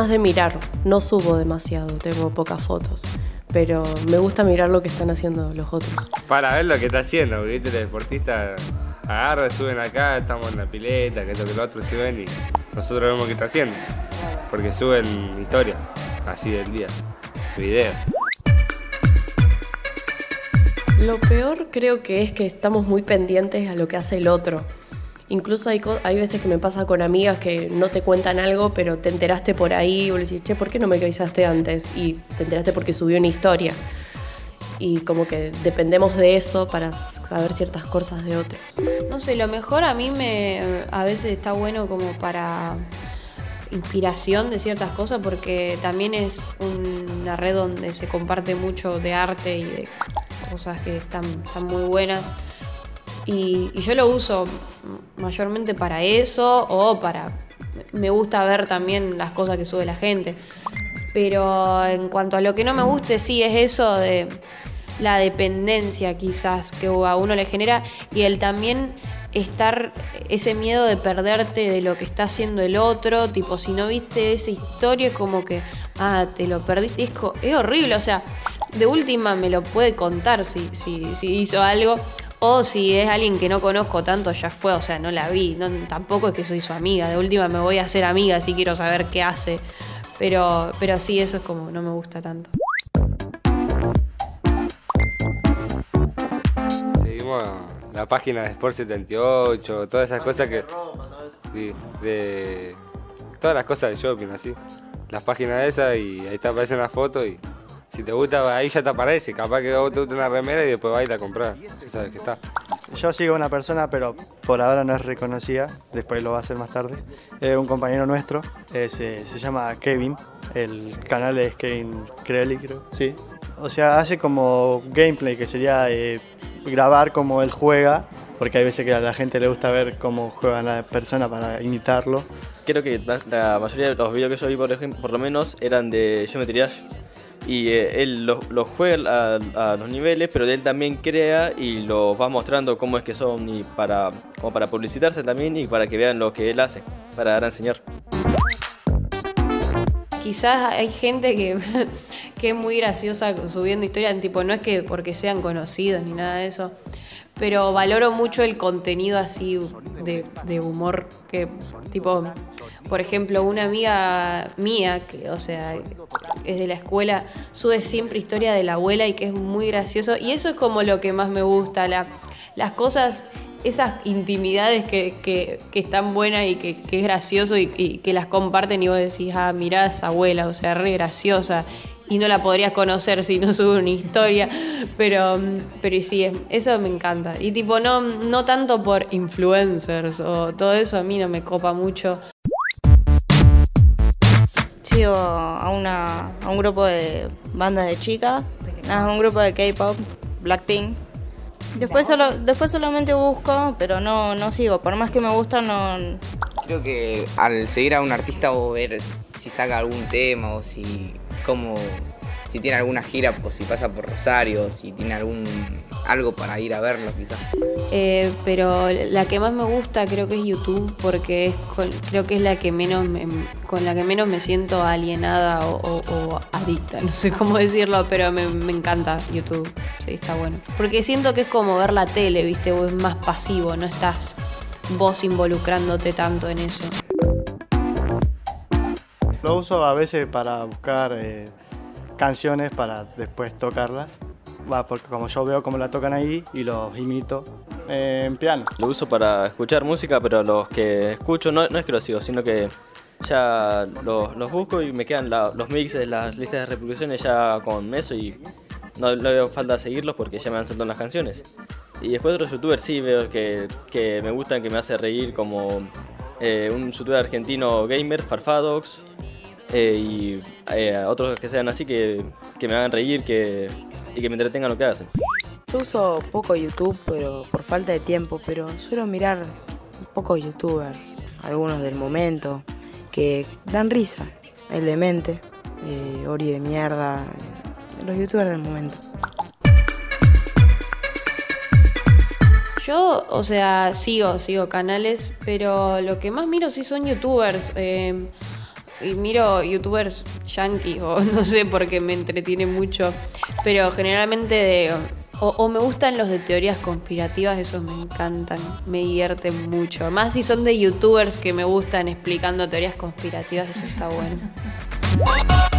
más de mirar, no subo demasiado, tengo pocas fotos. Pero me gusta mirar lo que están haciendo los otros. Para ver lo que está haciendo, porque ¿viste? los deportistas agarran, suben acá, estamos en la pileta, que esto que lo otro suben y nosotros vemos qué está haciendo. Porque suben historias así del día, videos. Lo peor creo que es que estamos muy pendientes a lo que hace el otro. Incluso hay, hay veces que me pasa con amigas que no te cuentan algo, pero te enteraste por ahí vos le decís, che, ¿por qué no me avisaste antes? Y te enteraste porque subió una historia. Y como que dependemos de eso para saber ciertas cosas de otros. No sé, lo mejor a mí me a veces está bueno como para inspiración de ciertas cosas porque también es una red donde se comparte mucho de arte y de cosas que están muy buenas. Y, yo lo uso mayormente para eso o para... Me gusta ver también las cosas que sube la gente. Pero en cuanto a lo que no me guste, sí es eso de la dependencia quizás que a uno le genera y el también estar ese miedo de perderte de lo que está haciendo el otro, tipo si no viste esa historia como que, ah, te lo perdiste, es, es horrible, o sea, de última me lo puede contar si, si, si hizo algo, o si es alguien que no conozco tanto, ya fue, o sea, no la vi. Tampoco es que soy su amiga. De última me voy a hacer amiga si quiero saber qué hace. Pero, pero sí, eso es como no me gusta tanto. Seguimos la página de Sport 78, todas esas cosas que. De. Todas las cosas de shopping, así. Las páginas esas y ahí te aparecen las fotos y si te gusta, ahí ya te aparece. Capaz que vos te gusta una remera y después vas a ir a comprar. sabes que está. Yo sigo a una persona, pero por ahora no es reconocida. Después lo va a hacer más tarde. Es un compañero nuestro. Eh, se, llama Kevin. El canal es Kevin Crelly, creo. Sí. O sea, hace como gameplay, que sería eh, grabar como él juega. Porque hay veces que a la gente le gusta ver cómo juega la persona para imitarlo. Creo que la, mayoría de los videos que yo vi, por, ejemplo, por lo menos, eran de Geometry Dash y eh, él los juega a, los niveles, pero él también crea y los va mostrando cómo es que son y para, como para publicitarse también y para que vean lo que él hace, para dar a enseñar. Quizás hay gente que, que es muy graciosa subiendo historias, tipo, no es que porque sean conocidos ni nada de eso, pero valoro mucho el contenido así de, humor que tipo por ejemplo una amiga mía que o sea es de la escuela sube siempre historia de la abuela y que es muy gracioso y eso es como lo que más me gusta las cosas esas intimidades que, están buenas y que, es gracioso y, que las comparten y vos decís, ah, mirá esa abuela, o sea, re graciosa y no la podrías conocer si no sube una historia, pero, pero sí, eso me encanta. Y tipo, no, no tanto por influencers o todo eso a mí no me copa mucho. Sigo a, una, a un grupo de bandas de chicas, a un grupo de K-pop, Blackpink. Después, solo, después solamente busco, pero no, no sigo. Por más que me gusta, no. Creo que al seguir a un artista o ver si saca algún tema o si como si tiene alguna gira, pues si pasa por Rosario, si tiene algún algo para ir a verlo quizás. Eh, pero la que más me gusta creo que es YouTube porque es creo que es la que menos con la que menos me siento alienada o, adicta, no sé cómo decirlo, pero me, me, encanta YouTube, sí, está bueno. Porque siento que es como ver la tele, viste, o es más pasivo, no estás vos involucrándote tanto en eso. Lo uso a veces para buscar eh, canciones para después tocarlas. Va, porque como yo veo cómo la tocan ahí y los imito eh, en piano. Lo uso para escuchar música, pero los que escucho no, no es que los sigo, sino que ya los, los busco y me quedan los mixes, las listas de reproducciones ya con eso y no, no veo falta seguirlos porque ya me han saltado las canciones. Y después otros youtubers sí veo que, que me gustan, que me hace reír, como eh, un youtuber argentino gamer, Farfadox, eh, y eh, otros que sean así que, que me hagan reír que, y que me entretengan lo que hacen. Yo uso poco YouTube pero por falta de tiempo, pero suelo mirar pocos youtubers, algunos del momento, que dan risa. El demente, eh, Ori de mierda, los youtubers del momento. Yo, o sea, sigo, sigo canales, pero lo que más miro sí son youtubers. y miro youtubers yankees o no sé porque me entretiene mucho, pero generalmente de, o, o me gustan los de teorías conspirativas, esos me encantan, me divierten mucho. Más si son de youtubers que me gustan explicando teorías conspirativas, eso está bueno.